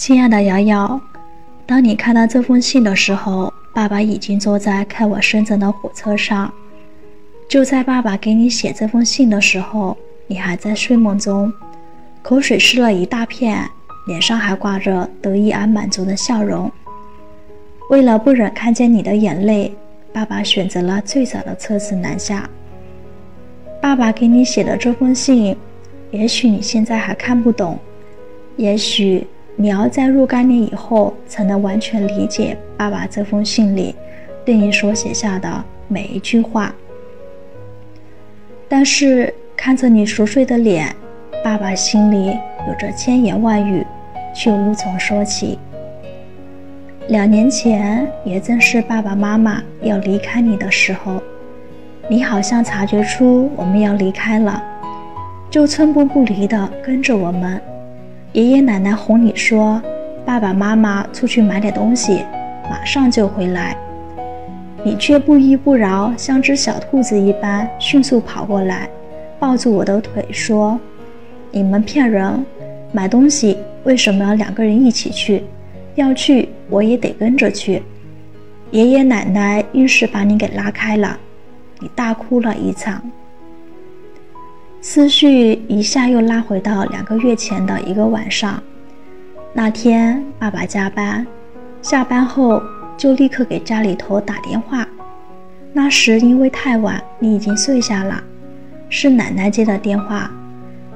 亲爱的瑶瑶，当你看到这封信的时候，爸爸已经坐在开往深圳的火车上。就在爸爸给你写这封信的时候，你还在睡梦中，口水湿了一大片，脸上还挂着得意而满足的笑容。为了不忍看见你的眼泪，爸爸选择了最早的车子南下。爸爸给你写的这封信，也许你现在还看不懂，也许你要在若干年以后才能完全理解爸爸这封信里对你所写下的每一句话。但是看着你熟睡的脸，爸爸心里有着千言万语，却无从说起。两年前，也正是爸爸妈妈要离开你的时候，你好像察觉出我们要离开了，就寸步不离地跟着我们。爷爷奶奶哄你说：“爸爸妈妈出去买点东西，马上就回来。”你却不依不饶，像只小兔子一般迅速跑过来，抱住我的腿说：“你们骗人！买东西为什么要两个人一起去？要去我也得跟着去。”爷爷奶奶硬是把你给拉开了，你大哭了一场。思绪一下又拉回到两个月前的一个晚上，那天爸爸加班，下班后。就立刻给家里头打电话。那时因为太晚，你已经睡下了，是奶奶接的电话。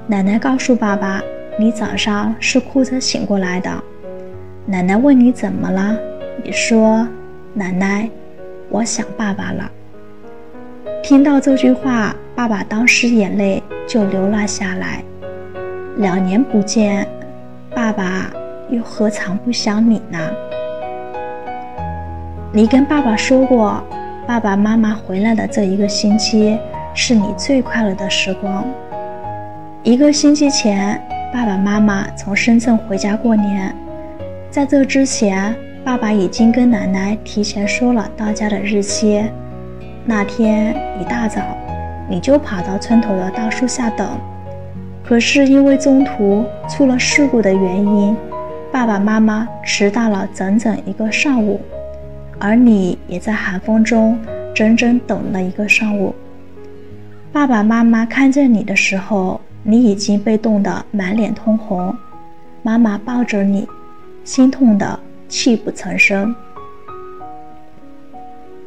奶奶告诉爸爸，你早上是哭着醒过来的。奶奶问你怎么了，你说：“奶奶，我想爸爸了。”听到这句话，爸爸当时眼泪就留了下来。两年不见，爸爸又何尝不想你呢？你跟爸爸说过，爸爸妈妈回来的这一个星期是你最快乐的时光。一个星期前，爸爸妈妈从深圳回家过年，在这之前，爸爸已经跟奶奶提前说了到家的日期。那天一大早，你就跑到村头的大树下等，可是因为中途出了事故的原因，爸爸妈妈迟到了整整一个上午。而你也在寒风中整整等了一个上午。爸爸妈妈看见你的时候，你已经被冻得满脸通红。妈妈抱着你，心痛的泣不成声。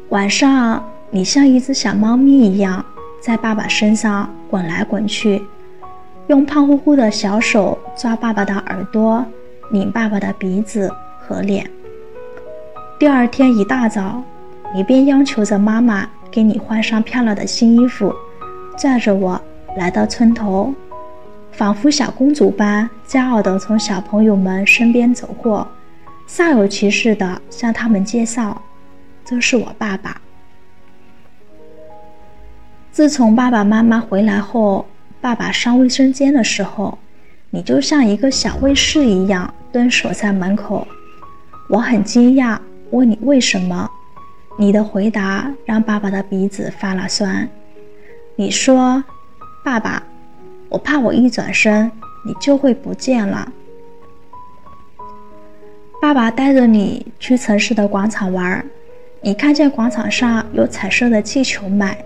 晚上，你像一只小猫咪一样在爸爸身上滚来滚去，用胖乎乎的小手抓爸爸的耳朵，拧爸爸的鼻子和脸。第二天一大早，你便央求着妈妈给你换上漂亮的新衣服，拽着我来到村头，仿佛小公主般骄傲地从小朋友们身边走过，煞有其事地向他们介绍：“这是我爸爸。”自从爸爸妈妈回来后，爸爸上卫生间的时候，你就像一个小卫士一样蹲守在门口，我很惊讶。问你为什么？你的回答让爸爸的鼻子发了酸。你说：“爸爸，我怕我一转身，你就会不见了。”爸爸带着你去城市的广场玩，你看见广场上有彩色的气球卖，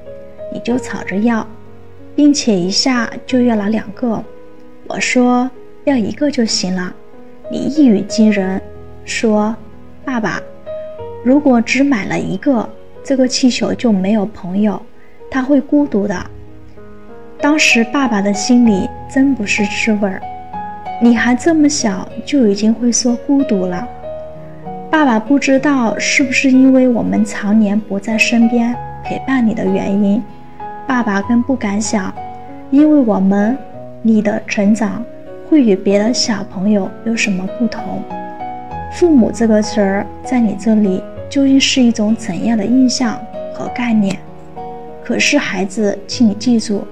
你就吵着要，并且一下就要了两个。我说要一个就行了，你一语惊人，说：“爸爸。”如果只买了一个，这个气球就没有朋友，他会孤独的。当时爸爸的心里真不是滋味儿。你还这么小，就已经会说孤独了。爸爸不知道是不是因为我们常年不在身边陪伴你的原因，爸爸更不敢想，因为我们你的成长会与别的小朋友有什么不同。父母这个词儿在你这里。究竟是一种怎样的印象和概念？可是孩子，请你记住，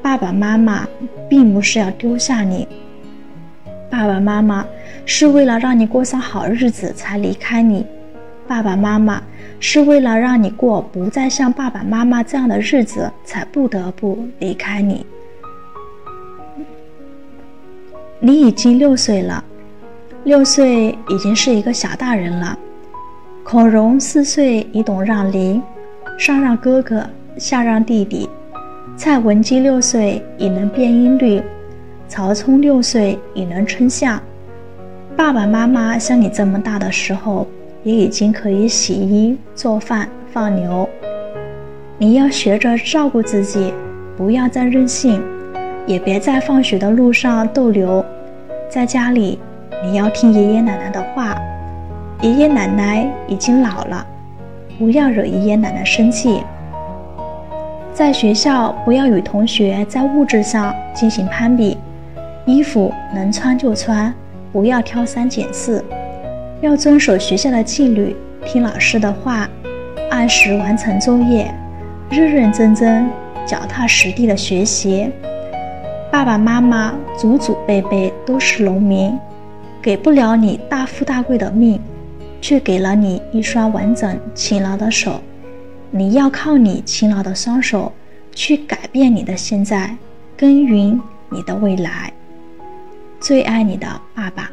爸爸妈妈并不是要丢下你，爸爸妈妈是为了让你过上好日子才离开你，爸爸妈妈是为了让你过不再像爸爸妈妈这样的日子才不得不离开你。你已经六岁了，六岁已经是一个小大人了。孔融四岁已懂让梨，上让哥哥，下让弟弟；蔡文姬六岁已能变音律，曹冲六岁已能称象。爸爸妈妈像你这么大的时候，也已经可以洗衣、做饭、放牛。你要学着照顾自己，不要再任性，也别在放学的路上逗留。在家里，你要听爷爷奶奶的话。爷爷奶奶已经老了，不要惹爷爷奶奶生气。在学校，不要与同学在物质上进行攀比，衣服能穿就穿，不要挑三拣四。要遵守学校的纪律，听老师的话，按时完成作业。认认真真、脚踏实地的学习。爸爸妈妈祖祖辈辈都是农民，给不了你大富大贵的命，却给了你一双完整勤劳的手。你要靠你勤劳的双手去改变你的现在，耕耘你的未来。最爱你的爸爸。